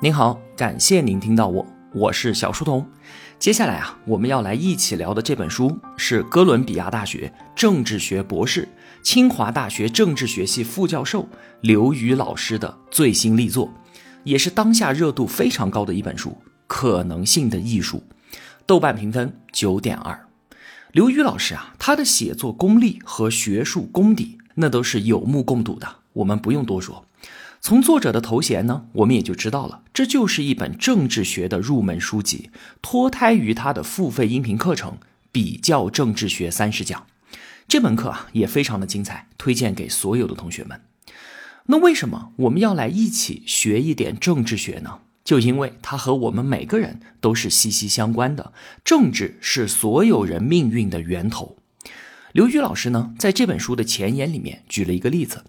您好，感谢您听到我，我是小书童。接下来啊，我们要来一起聊的这本书是哥伦比亚大学政治学博士、清华大学政治学系副教授刘宇老师的最新力作，也是当下热度非常高的一本书《可能性的艺术》，豆瓣评分九点二。刘宇老师啊，他的写作功力和学术功底那都是有目共睹的，我们不用多说。从作者的头衔呢，我们也就知道了，这就是一本政治学的入门书籍，脱胎于他的付费音频课程《比较政治学三十讲》。这门课啊也非常的精彩，推荐给所有的同学们。那为什么我们要来一起学一点政治学呢？就因为它和我们每个人都是息息相关的，政治是所有人命运的源头。刘瑜老师呢，在这本书的前言里面举了一个例子。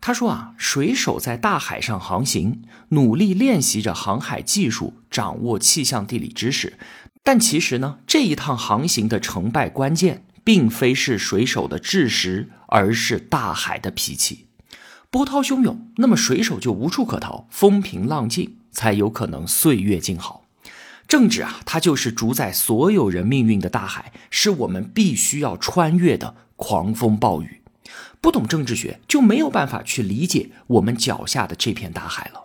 他说啊，水手在大海上航行，努力练习着航海技术，掌握气象地理知识。但其实呢，这一趟航行的成败关键，并非是水手的智识，而是大海的脾气。波涛汹涌，那么水手就无处可逃，风平浪静才有可能岁月静好。政治啊，它就是主宰所有人命运的大海，是我们必须要穿越的狂风暴雨。不懂政治学就没有办法去理解我们脚下的这片大海了。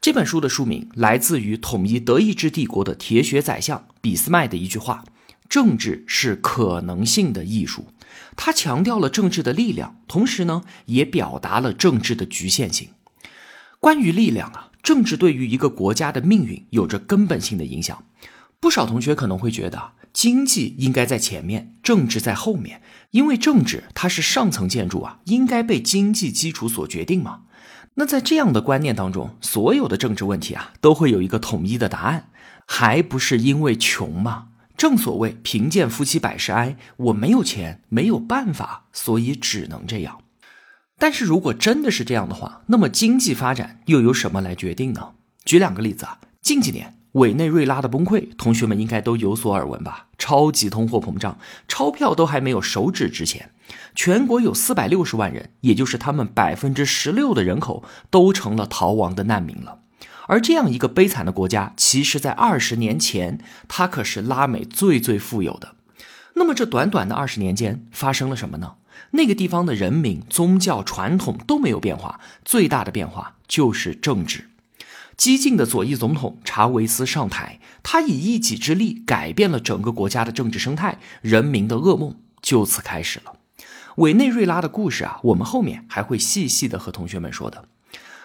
这本书的书名来自于统一德意志帝国的铁血宰相俾斯麦的一句话：“政治是可能性的艺术。”他强调了政治的力量，同时呢，也表达了政治的局限性。关于力量啊，政治对于一个国家的命运有着根本性的影响。不少同学可能会觉得。经济应该在前面，政治在后面，因为政治它是上层建筑啊，应该被经济基础所决定嘛。那在这样的观念当中，所有的政治问题啊，都会有一个统一的答案，还不是因为穷吗？正所谓贫贱夫妻百事哀，我没有钱，没有办法，所以只能这样。但是如果真的是这样的话，那么经济发展又由什么来决定呢？举两个例子啊，近几年。委内瑞拉的崩溃，同学们应该都有所耳闻吧？超级通货膨胀，钞票都还没有手指值钱，全国有四百六十万人，也就是他们百分之十六的人口，都成了逃亡的难民了。而这样一个悲惨的国家，其实在二十年前，它可是拉美最最富有的。那么这短短的二十年间，发生了什么呢？那个地方的人民、宗教、传统都没有变化，最大的变化就是政治。激进的左翼总统查韦斯上台，他以一己之力改变了整个国家的政治生态，人民的噩梦就此开始了。委内瑞拉的故事啊，我们后面还会细细的和同学们说的。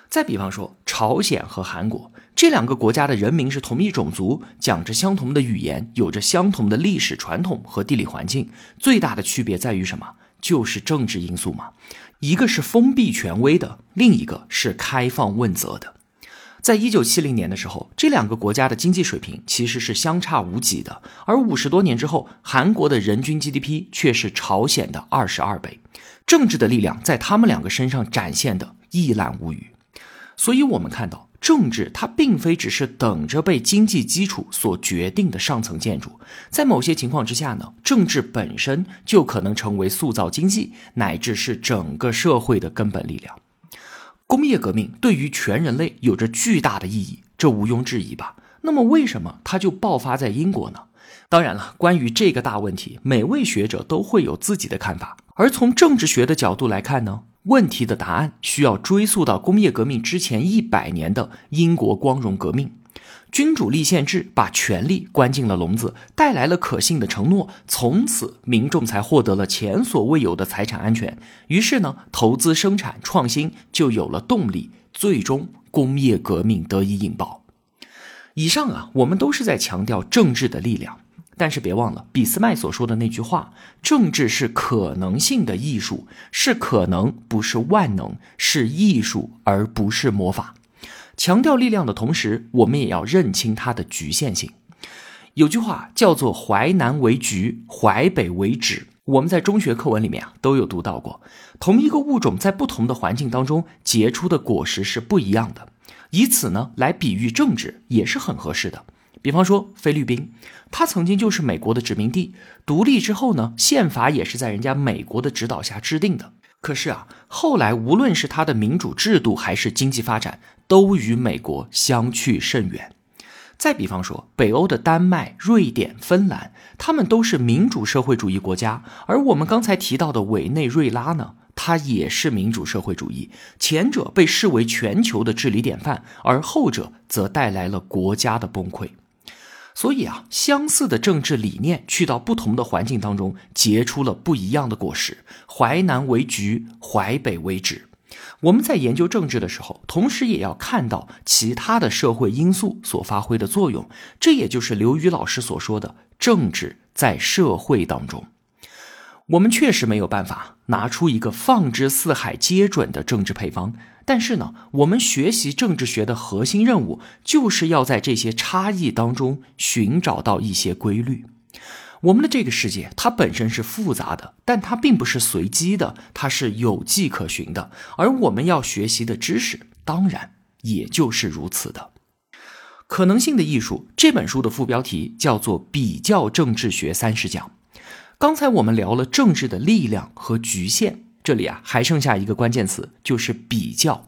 再比方说，朝鲜和韩国这两个国家的人民是同一种族，讲着相同的语言，有着相同的历史传统和地理环境，最大的区别在于什么？就是政治因素嘛。一个是封闭权威的，另一个是开放问责的。在一九七零年的时候，这两个国家的经济水平其实是相差无几的，而五十多年之后，韩国的人均 GDP 却是朝鲜的二十二倍，政治的力量在他们两个身上展现的一览无余。所以，我们看到政治它并非只是等着被经济基础所决定的上层建筑，在某些情况之下呢，政治本身就可能成为塑造经济乃至是整个社会的根本力量。工业革命对于全人类有着巨大的意义，这毋庸置疑吧？那么为什么它就爆发在英国呢？当然了，关于这个大问题，每位学者都会有自己的看法。而从政治学的角度来看呢，问题的答案需要追溯到工业革命之前一百年的英国光荣革命。君主立宪制把权力关进了笼子，带来了可信的承诺，从此民众才获得了前所未有的财产安全。于是呢，投资、生产、创新就有了动力，最终工业革命得以引爆。以上啊，我们都是在强调政治的力量，但是别忘了俾斯麦所说的那句话：政治是可能性的艺术，是可能，不是万能，是艺术而不是魔法。强调力量的同时，我们也要认清它的局限性。有句话叫做“淮南为橘，淮北为枳”，我们在中学课文里面啊都有读到过。同一个物种在不同的环境当中结出的果实是不一样的，以此呢来比喻政治也是很合适的。比方说菲律宾，它曾经就是美国的殖民地，独立之后呢，宪法也是在人家美国的指导下制定的。可是啊，后来无论是它的民主制度还是经济发展，都与美国相去甚远。再比方说，北欧的丹麦、瑞典、芬兰，他们都是民主社会主义国家，而我们刚才提到的委内瑞拉呢，它也是民主社会主义。前者被视为全球的治理典范，而后者则带来了国家的崩溃。所以啊，相似的政治理念去到不同的环境当中，结出了不一样的果实。淮南为橘，淮北为枳。我们在研究政治的时候，同时也要看到其他的社会因素所发挥的作用。这也就是刘宇老师所说的“政治在社会当中”。我们确实没有办法拿出一个放之四海皆准的政治配方。但是呢，我们学习政治学的核心任务，就是要在这些差异当中寻找到一些规律。我们的这个世界，它本身是复杂的，但它并不是随机的，它是有迹可循的。而我们要学习的知识，当然也就是如此的。可能性的艺术这本书的副标题叫做《比较政治学三十讲》。刚才我们聊了政治的力量和局限。这里啊，还剩下一个关键词，就是比较。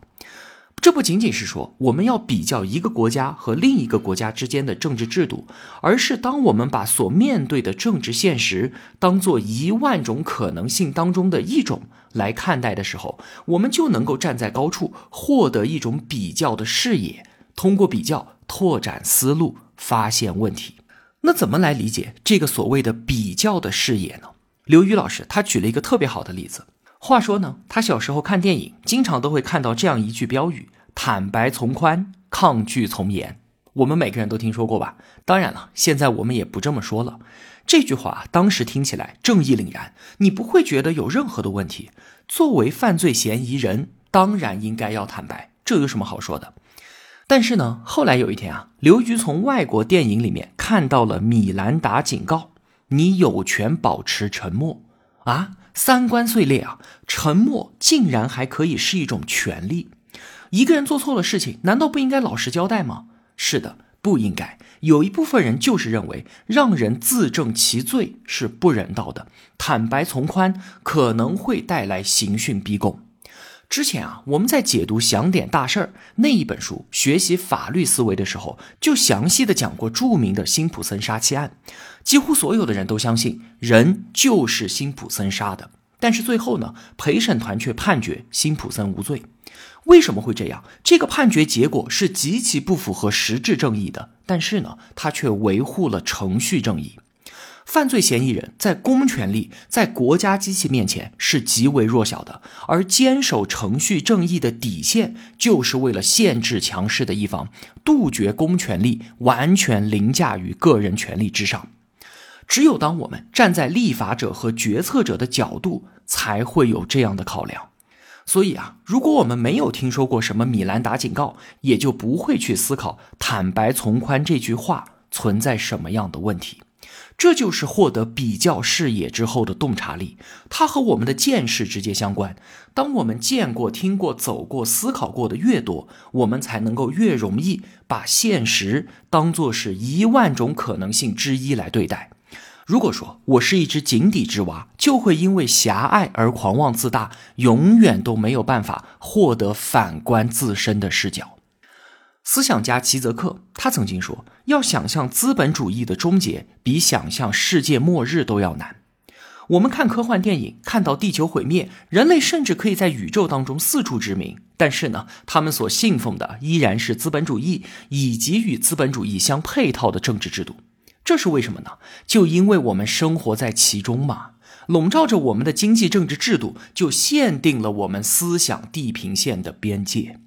这不仅仅是说我们要比较一个国家和另一个国家之间的政治制度，而是当我们把所面对的政治现实当做一万种可能性当中的一种来看待的时候，我们就能够站在高处，获得一种比较的视野，通过比较拓展思路，发现问题。那怎么来理解这个所谓的比较的视野呢？刘宇老师他举了一个特别好的例子。话说呢，他小时候看电影，经常都会看到这样一句标语：“坦白从宽，抗拒从严。”我们每个人都听说过吧？当然了，现在我们也不这么说了。这句话当时听起来正义凛然，你不会觉得有任何的问题。作为犯罪嫌疑人，当然应该要坦白，这有什么好说的？但是呢，后来有一天啊，刘局从外国电影里面看到了米兰达警告：“你有权保持沉默。”啊！三观碎裂啊！沉默竟然还可以是一种权利。一个人做错了事情，难道不应该老实交代吗？是的，不应该。有一部分人就是认为让人自证其罪是不人道的，坦白从宽可能会带来刑讯逼供。之前啊，我们在解读《想点大事儿》那一本书，学习法律思维的时候，就详细的讲过著名的辛普森杀妻案。几乎所有的人都相信人就是辛普森杀的，但是最后呢，陪审团却判决辛普森无罪。为什么会这样？这个判决结果是极其不符合实质正义的，但是呢，他却维护了程序正义。犯罪嫌疑人在公权力、在国家机器面前是极为弱小的，而坚守程序正义的底线，就是为了限制强势的一方，杜绝公权力完全凌驾于个人权利之上。只有当我们站在立法者和决策者的角度，才会有这样的考量。所以啊，如果我们没有听说过什么米兰达警告，也就不会去思考“坦白从宽”这句话存在什么样的问题。这就是获得比较视野之后的洞察力，它和我们的见识直接相关。当我们见过、听过、走过、思考过的越多，我们才能够越容易把现实当作是一万种可能性之一来对待。如果说我是一只井底之蛙，就会因为狭隘而狂妄自大，永远都没有办法获得反观自身的视角。思想家齐泽克他曾经说：“要想象资本主义的终结，比想象世界末日都要难。”我们看科幻电影，看到地球毁灭，人类甚至可以在宇宙当中四处殖民，但是呢，他们所信奉的依然是资本主义以及与资本主义相配套的政治制度。这是为什么呢？就因为我们生活在其中嘛，笼罩着我们的经济政治制度，就限定了我们思想地平线的边界。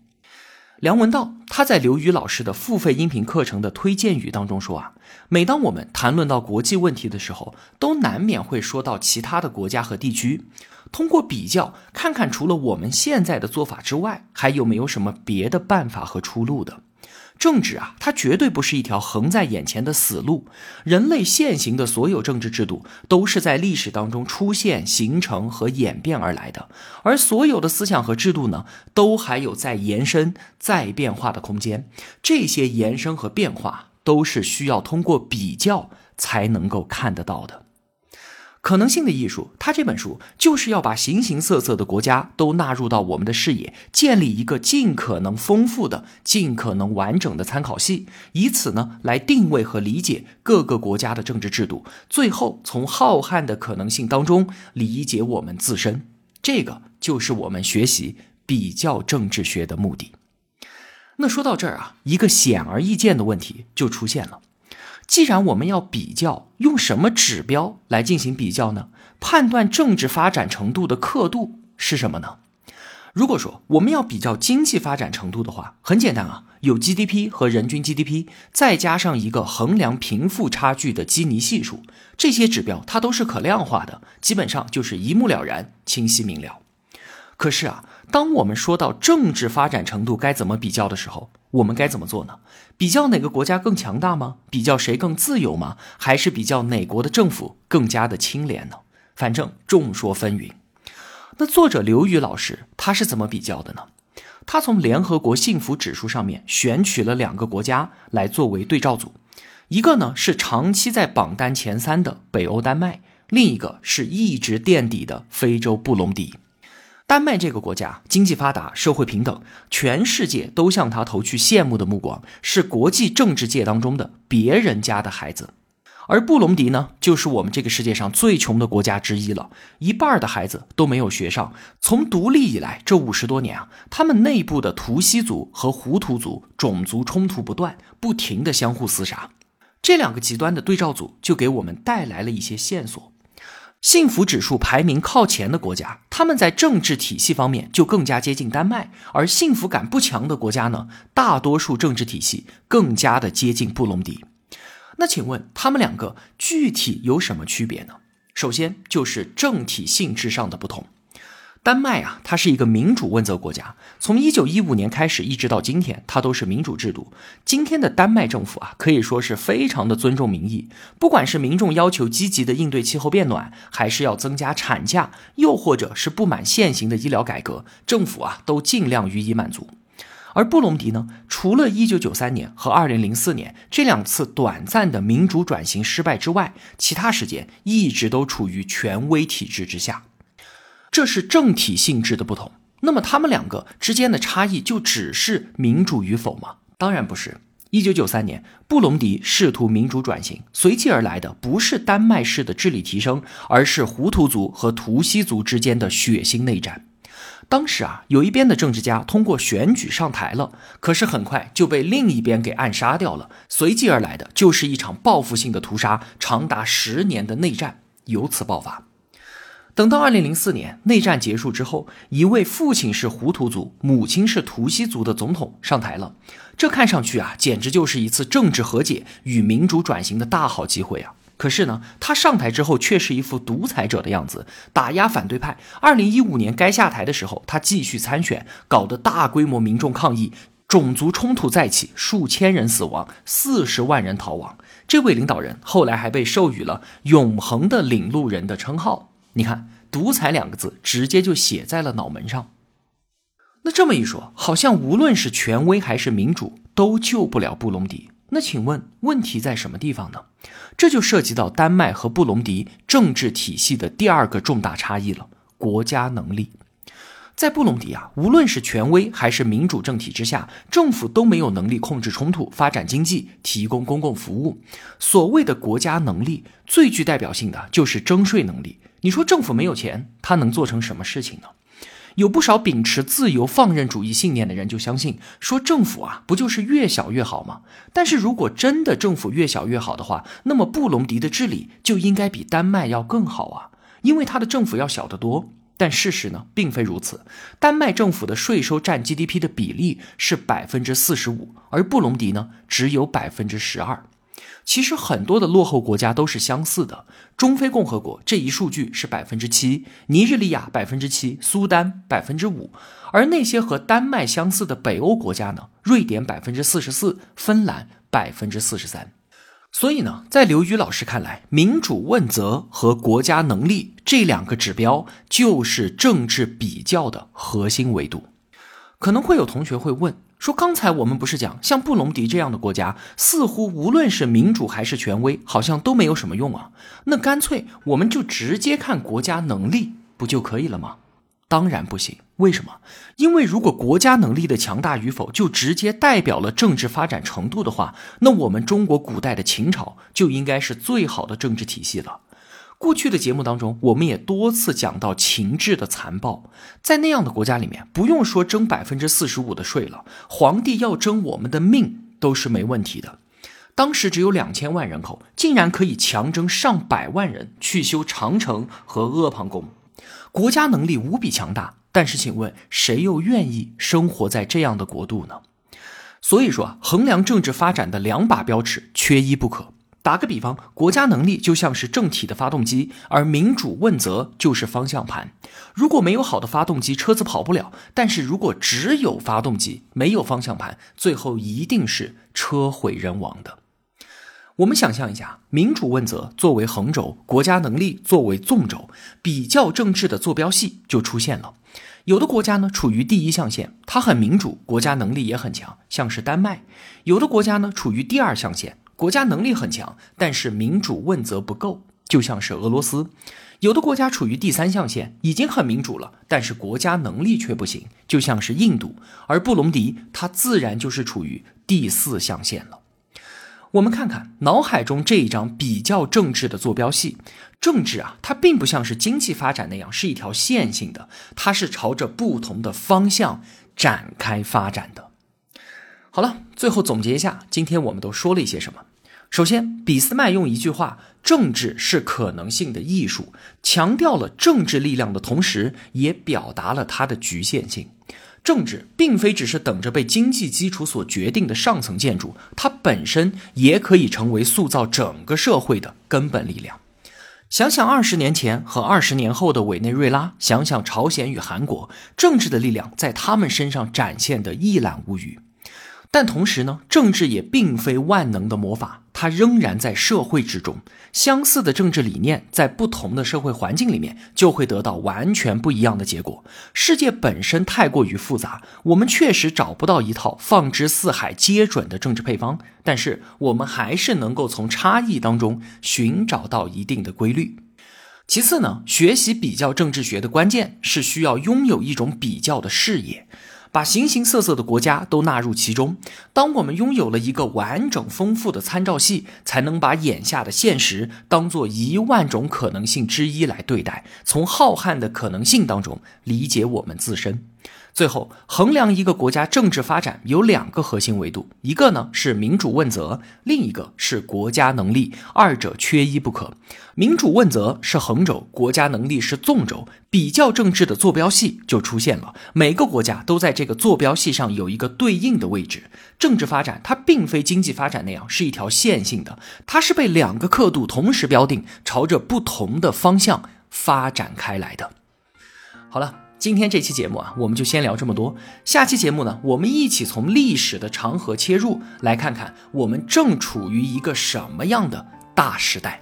梁文道他在刘宇老师的付费音频课程的推荐语当中说啊，每当我们谈论到国际问题的时候，都难免会说到其他的国家和地区，通过比较看看除了我们现在的做法之外，还有没有什么别的办法和出路的。政治啊，它绝对不是一条横在眼前的死路。人类现行的所有政治制度都是在历史当中出现、形成和演变而来的，而所有的思想和制度呢，都还有在延伸、在变化的空间。这些延伸和变化都是需要通过比较才能够看得到的。可能性的艺术，它这本书就是要把形形色色的国家都纳入到我们的视野，建立一个尽可能丰富的、尽可能完整的参考系，以此呢来定位和理解各个国家的政治制度，最后从浩瀚的可能性当中理解我们自身。这个就是我们学习比较政治学的目的。那说到这儿啊，一个显而易见的问题就出现了。既然我们要比较，用什么指标来进行比较呢？判断政治发展程度的刻度是什么呢？如果说我们要比较经济发展程度的话，很简单啊，有 GDP 和人均 GDP，再加上一个衡量贫富差距的基尼系数，这些指标它都是可量化的，基本上就是一目了然、清晰明了。可是啊。当我们说到政治发展程度该怎么比较的时候，我们该怎么做呢？比较哪个国家更强大吗？比较谁更自由吗？还是比较哪国的政府更加的清廉呢？反正众说纷纭。那作者刘宇老师他是怎么比较的呢？他从联合国幸福指数上面选取了两个国家来作为对照组，一个呢是长期在榜单前三的北欧丹麦，另一个是一直垫底的非洲布隆迪。丹麦这个国家经济发达，社会平等，全世界都向他投去羡慕的目光，是国际政治界当中的别人家的孩子。而布隆迪呢，就是我们这个世界上最穷的国家之一了，一半的孩子都没有学上。从独立以来这五十多年啊，他们内部的图西族和胡图族种族冲突不断，不停的相互厮杀。这两个极端的对照组就给我们带来了一些线索。幸福指数排名靠前的国家，他们在政治体系方面就更加接近丹麦；而幸福感不强的国家呢，大多数政治体系更加的接近布隆迪。那请问他们两个具体有什么区别呢？首先就是政体性质上的不同。丹麦啊，它是一个民主问责国家，从一九一五年开始一直到今天，它都是民主制度。今天的丹麦政府啊，可以说是非常的尊重民意，不管是民众要求积极的应对气候变暖，还是要增加产假，又或者是不满现行的医疗改革，政府啊都尽量予以满足。而布隆迪呢，除了一九九三年和二零零四年这两次短暂的民主转型失败之外，其他时间一直都处于权威体制之下。这是政体性质的不同，那么他们两个之间的差异就只是民主与否吗？当然不是。一九九三年，布隆迪试图民主转型，随即而来的不是丹麦式的治理提升，而是胡图族和图西族之间的血腥内战。当时啊，有一边的政治家通过选举上台了，可是很快就被另一边给暗杀掉了。随即而来的就是一场报复性的屠杀，长达十年的内战由此爆发。等到二零零四年内战结束之后，一位父亲是胡图族、母亲是图西族的总统上台了。这看上去啊，简直就是一次政治和解与民主转型的大好机会啊！可是呢，他上台之后却是一副独裁者的样子，打压反对派。二零一五年该下台的时候，他继续参选，搞得大规模民众抗议，种族冲突再起，数千人死亡，四十万人逃亡。这位领导人后来还被授予了“永恒的领路人”的称号。你看，独裁两个字直接就写在了脑门上。那这么一说，好像无论是权威还是民主，都救不了布隆迪。那请问问题在什么地方呢？这就涉及到丹麦和布隆迪政治体系的第二个重大差异了——国家能力。在布隆迪啊，无论是权威还是民主政体之下，政府都没有能力控制冲突、发展经济、提供公共服务。所谓的国家能力，最具代表性的就是征税能力。你说政府没有钱，他能做成什么事情呢？有不少秉持自由放任主义信念的人就相信，说政府啊，不就是越小越好吗？但是如果真的政府越小越好的话，那么布隆迪的治理就应该比丹麦要更好啊，因为他的政府要小得多。但事实呢，并非如此。丹麦政府的税收占 GDP 的比例是百分之四十五，而布隆迪呢，只有百分之十二。其实很多的落后国家都是相似的。中非共和国这一数据是百分之七，尼日利亚百分之七，苏丹百分之五。而那些和丹麦相似的北欧国家呢？瑞典百分之四十四，芬兰百分之四十三。所以呢，在刘宇老师看来，民主问责和国家能力这两个指标就是政治比较的核心维度。可能会有同学会问。说刚才我们不是讲，像布隆迪这样的国家，似乎无论是民主还是权威，好像都没有什么用啊。那干脆我们就直接看国家能力，不就可以了吗？当然不行。为什么？因为如果国家能力的强大与否就直接代表了政治发展程度的话，那我们中国古代的秦朝就应该是最好的政治体系了。过去的节目当中，我们也多次讲到秦制的残暴，在那样的国家里面，不用说征百分之四十五的税了，皇帝要征我们的命都是没问题的。当时只有两千万人口，竟然可以强征上百万人去修长城和阿房宫，国家能力无比强大。但是，请问谁又愿意生活在这样的国度呢？所以说啊，衡量政治发展的两把标尺缺一不可。打个比方，国家能力就像是政体的发动机，而民主问责就是方向盘。如果没有好的发动机，车子跑不了；但是如果只有发动机，没有方向盘，最后一定是车毁人亡的。我们想象一下，民主问责作为横轴，国家能力作为纵轴，比较政治的坐标系就出现了。有的国家呢处于第一象限，它很民主，国家能力也很强，像是丹麦；有的国家呢处于第二象限。国家能力很强，但是民主问责不够，就像是俄罗斯。有的国家处于第三象限，已经很民主了，但是国家能力却不行，就像是印度。而布隆迪，它自然就是处于第四象限了。我们看看脑海中这一张比较政治的坐标系，政治啊，它并不像是经济发展那样是一条线性的，它是朝着不同的方向展开发展的。好了，最后总结一下，今天我们都说了一些什么。首先，俾斯麦用一句话“政治是可能性的艺术”，强调了政治力量的同时，也表达了它的局限性。政治并非只是等着被经济基础所决定的上层建筑，它本身也可以成为塑造整个社会的根本力量。想想二十年前和二十年后的委内瑞拉，想想朝鲜与韩国，政治的力量在他们身上展现的一览无余。但同时呢，政治也并非万能的魔法，它仍然在社会之中。相似的政治理念在不同的社会环境里面，就会得到完全不一样的结果。世界本身太过于复杂，我们确实找不到一套放之四海皆准的政治配方。但是我们还是能够从差异当中寻找到一定的规律。其次呢，学习比较政治学的关键是需要拥有一种比较的视野。把形形色色的国家都纳入其中。当我们拥有了一个完整丰富的参照系，才能把眼下的现实当做一万种可能性之一来对待，从浩瀚的可能性当中理解我们自身。最后，衡量一个国家政治发展有两个核心维度，一个呢是民主问责，另一个是国家能力，二者缺一不可。民主问责是横轴，国家能力是纵轴，比较政治的坐标系就出现了。每个国家都在这个坐标系上有一个对应的位置。政治发展它并非经济发展那样是一条线性的，它是被两个刻度同时标定，朝着不同的方向发展开来的。好了。今天这期节目啊，我们就先聊这么多。下期节目呢，我们一起从历史的长河切入，来看看我们正处于一个什么样的大时代。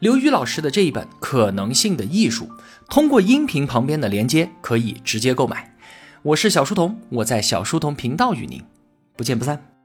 刘宇老师的这一本《可能性的艺术》，通过音频旁边的连接可以直接购买。我是小书童，我在小书童频道与您不见不散。